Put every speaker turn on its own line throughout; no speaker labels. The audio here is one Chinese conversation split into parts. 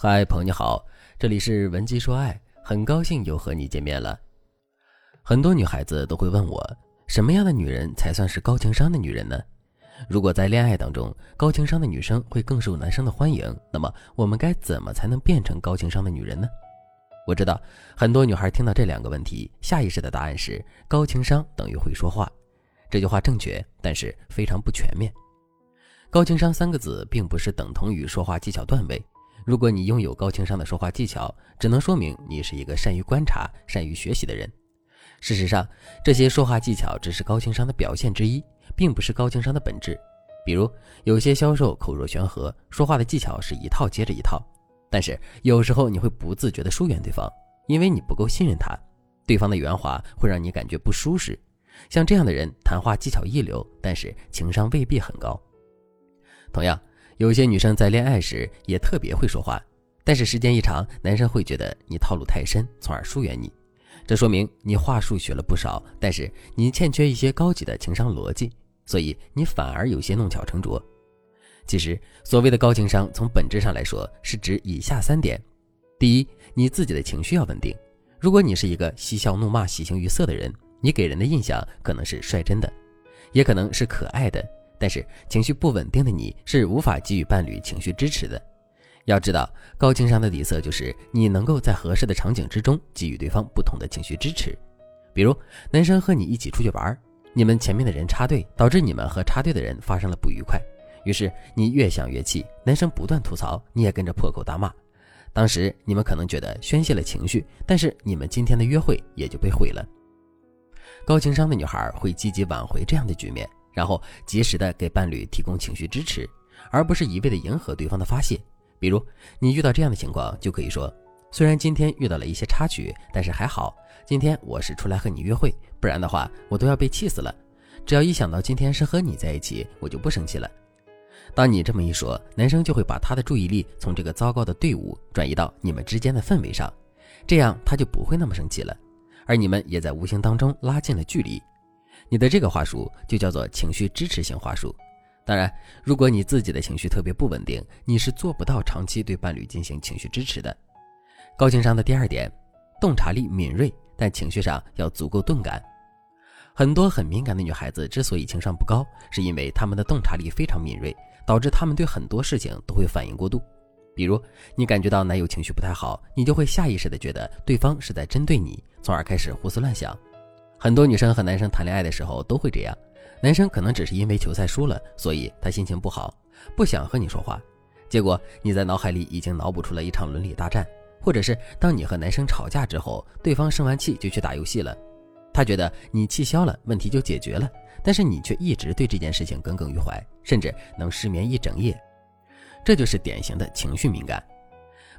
嗨，朋友你好，这里是文姬说爱，很高兴又和你见面了。很多女孩子都会问我，什么样的女人才算是高情商的女人呢？如果在恋爱当中，高情商的女生会更受男生的欢迎，那么我们该怎么才能变成高情商的女人呢？我知道很多女孩听到这两个问题，下意识的答案是高情商等于会说话。这句话正确，但是非常不全面。高情商三个字并不是等同于说话技巧段位。如果你拥有高情商的说话技巧，只能说明你是一个善于观察、善于学习的人。事实上，这些说话技巧只是高情商的表现之一，并不是高情商的本质。比如，有些销售口若悬河，说话的技巧是一套接着一套，但是有时候你会不自觉地疏远对方，因为你不够信任他，对方的圆滑会让你感觉不舒适。像这样的人，谈话技巧一流，但是情商未必很高。同样。有些女生在恋爱时也特别会说话，但是时间一长，男生会觉得你套路太深，从而疏远你。这说明你话术学了不少，但是你欠缺一些高级的情商逻辑，所以你反而有些弄巧成拙。其实，所谓的高情商，从本质上来说是指以下三点：第一，你自己的情绪要稳定。如果你是一个嬉笑怒骂、喜形于色的人，你给人的印象可能是率真的，也可能是可爱的。但是情绪不稳定的你是无法给予伴侣情绪支持的。要知道，高情商的底色就是你能够在合适的场景之中给予对方不同的情绪支持。比如，男生和你一起出去玩，你们前面的人插队，导致你们和插队的人发生了不愉快。于是你越想越气，男生不断吐槽，你也跟着破口大骂。当时你们可能觉得宣泄了情绪，但是你们今天的约会也就被毁了。高情商的女孩会积极挽回这样的局面。然后及时的给伴侣提供情绪支持，而不是一味的迎合对方的发泄。比如你遇到这样的情况，就可以说：“虽然今天遇到了一些插曲，但是还好，今天我是出来和你约会，不然的话我都要被气死了。只要一想到今天是和你在一起，我就不生气了。”当你这么一说，男生就会把他的注意力从这个糟糕的队伍转移到你们之间的氛围上，这样他就不会那么生气了，而你们也在无形当中拉近了距离。你的这个话术就叫做情绪支持型话术。当然，如果你自己的情绪特别不稳定，你是做不到长期对伴侣进行情绪支持的。高情商的第二点，洞察力敏锐，但情绪上要足够钝感。很多很敏感的女孩子之所以情商不高，是因为她们的洞察力非常敏锐，导致她们对很多事情都会反应过度。比如，你感觉到男友情绪不太好，你就会下意识的觉得对方是在针对你，从而开始胡思乱想。很多女生和男生谈恋爱的时候都会这样，男生可能只是因为球赛输了，所以他心情不好，不想和你说话。结果你在脑海里已经脑补出了一场伦理大战，或者是当你和男生吵架之后，对方生完气就去打游戏了，他觉得你气消了，问题就解决了，但是你却一直对这件事情耿耿于怀，甚至能失眠一整夜。这就是典型的情绪敏感。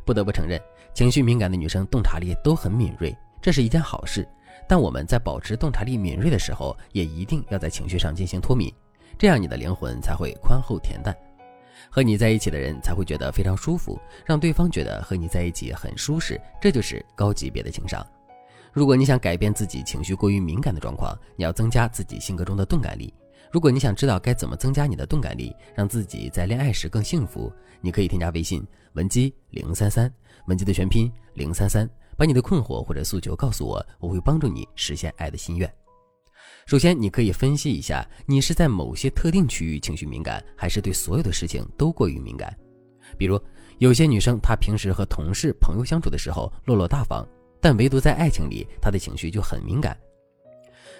不得不承认，情绪敏感的女生洞察力都很敏锐，这是一件好事。但我们在保持洞察力敏锐的时候，也一定要在情绪上进行脱敏，这样你的灵魂才会宽厚恬淡，和你在一起的人才会觉得非常舒服，让对方觉得和你在一起很舒适，这就是高级别的情商。如果你想改变自己情绪过于敏感的状况，你要增加自己性格中的钝感力。如果你想知道该怎么增加你的钝感力，让自己在恋爱时更幸福，你可以添加微信文姬零三三，文姬的全拼零三三。把你的困惑或者诉求告诉我，我会帮助你实现爱的心愿。首先，你可以分析一下，你是在某些特定区域情绪敏感，还是对所有的事情都过于敏感？比如，有些女生她平时和同事、朋友相处的时候落落大方，但唯独在爱情里，她的情绪就很敏感。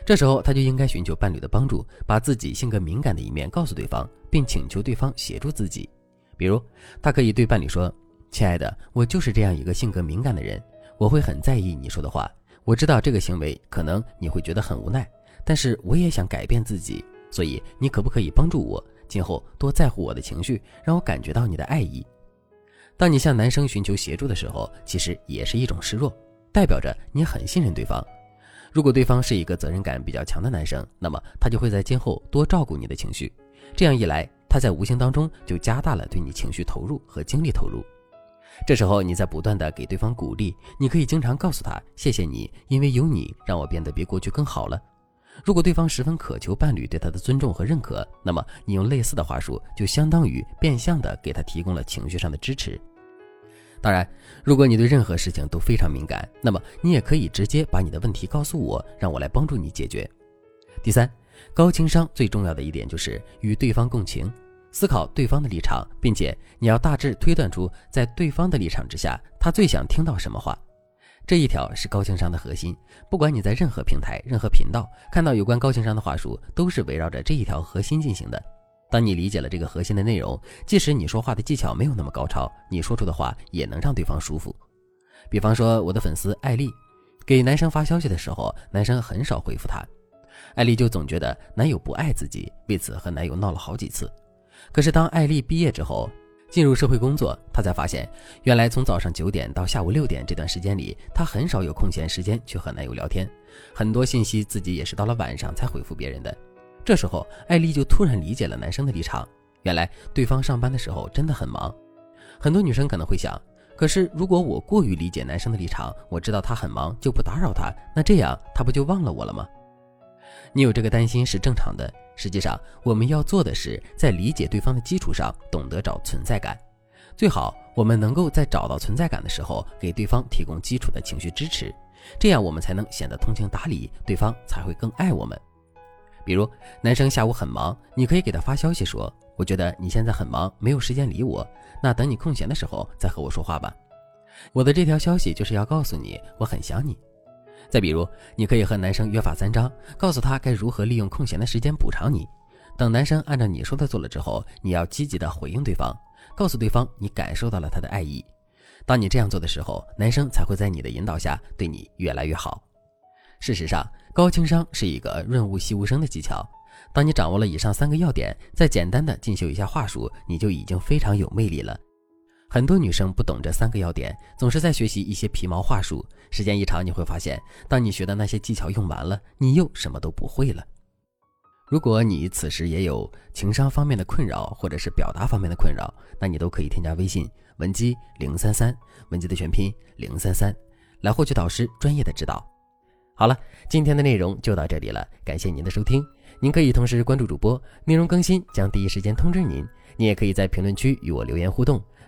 这时候，她就应该寻求伴侣的帮助，把自己性格敏感的一面告诉对方，并请求对方协助自己。比如，她可以对伴侣说：“亲爱的，我就是这样一个性格敏感的人。”我会很在意你说的话，我知道这个行为可能你会觉得很无奈，但是我也想改变自己，所以你可不可以帮助我，今后多在乎我的情绪，让我感觉到你的爱意。当你向男生寻求协助的时候，其实也是一种示弱，代表着你很信任对方。如果对方是一个责任感比较强的男生，那么他就会在今后多照顾你的情绪，这样一来，他在无形当中就加大了对你情绪投入和精力投入。这时候，你在不断的给对方鼓励，你可以经常告诉他：“谢谢你，因为有你，让我变得比过去更好了。”如果对方十分渴求伴侣对他的尊重和认可，那么你用类似的话术，就相当于变相的给他提供了情绪上的支持。当然，如果你对任何事情都非常敏感，那么你也可以直接把你的问题告诉我，让我来帮助你解决。第三，高情商最重要的一点就是与对方共情，思考对方的立场，并且你要大致推断出在对方的立场之下，他最想听到什么话。这一条是高情商的核心。不管你在任何平台、任何频道看到有关高情商的话术，都是围绕着这一条核心进行的。当你理解了这个核心的内容，即使你说话的技巧没有那么高超，你说出的话也能让对方舒服。比方说，我的粉丝艾丽，给男生发消息的时候，男生很少回复她，艾丽就总觉得男友不爱自己，为此和男友闹了好几次。可是当艾丽毕业之后，进入社会工作，她才发现，原来从早上九点到下午六点这段时间里，她很少有空闲时间去和男友聊天，很多信息自己也是到了晚上才回复别人的。这时候，艾丽就突然理解了男生的立场。原来对方上班的时候真的很忙。很多女生可能会想，可是如果我过于理解男生的立场，我知道他很忙就不打扰他，那这样他不就忘了我了吗？你有这个担心是正常的。实际上，我们要做的是在理解对方的基础上，懂得找存在感。最好我们能够在找到存在感的时候，给对方提供基础的情绪支持，这样我们才能显得通情达理，对方才会更爱我们。比如，男生下午很忙，你可以给他发消息说：“我觉得你现在很忙，没有时间理我，那等你空闲的时候再和我说话吧。”我的这条消息就是要告诉你，我很想你。再比如，你可以和男生约法三章，告诉他该如何利用空闲的时间补偿你。等男生按照你说的做了之后，你要积极的回应对方，告诉对方你感受到了他的爱意。当你这样做的时候，男生才会在你的引导下对你越来越好。事实上，高情商是一个润物细无声的技巧。当你掌握了以上三个要点，再简单的进修一下话术，你就已经非常有魅力了。很多女生不懂这三个要点，总是在学习一些皮毛话术。时间一长，你会发现，当你学的那些技巧用完了，你又什么都不会了。如果你此时也有情商方面的困扰，或者是表达方面的困扰，那你都可以添加微信文姬零三三，文姬的全拼零三三，来获取导师专业的指导。好了，今天的内容就到这里了，感谢您的收听。您可以同时关注主播，内容更新将第一时间通知您。您也可以在评论区与我留言互动，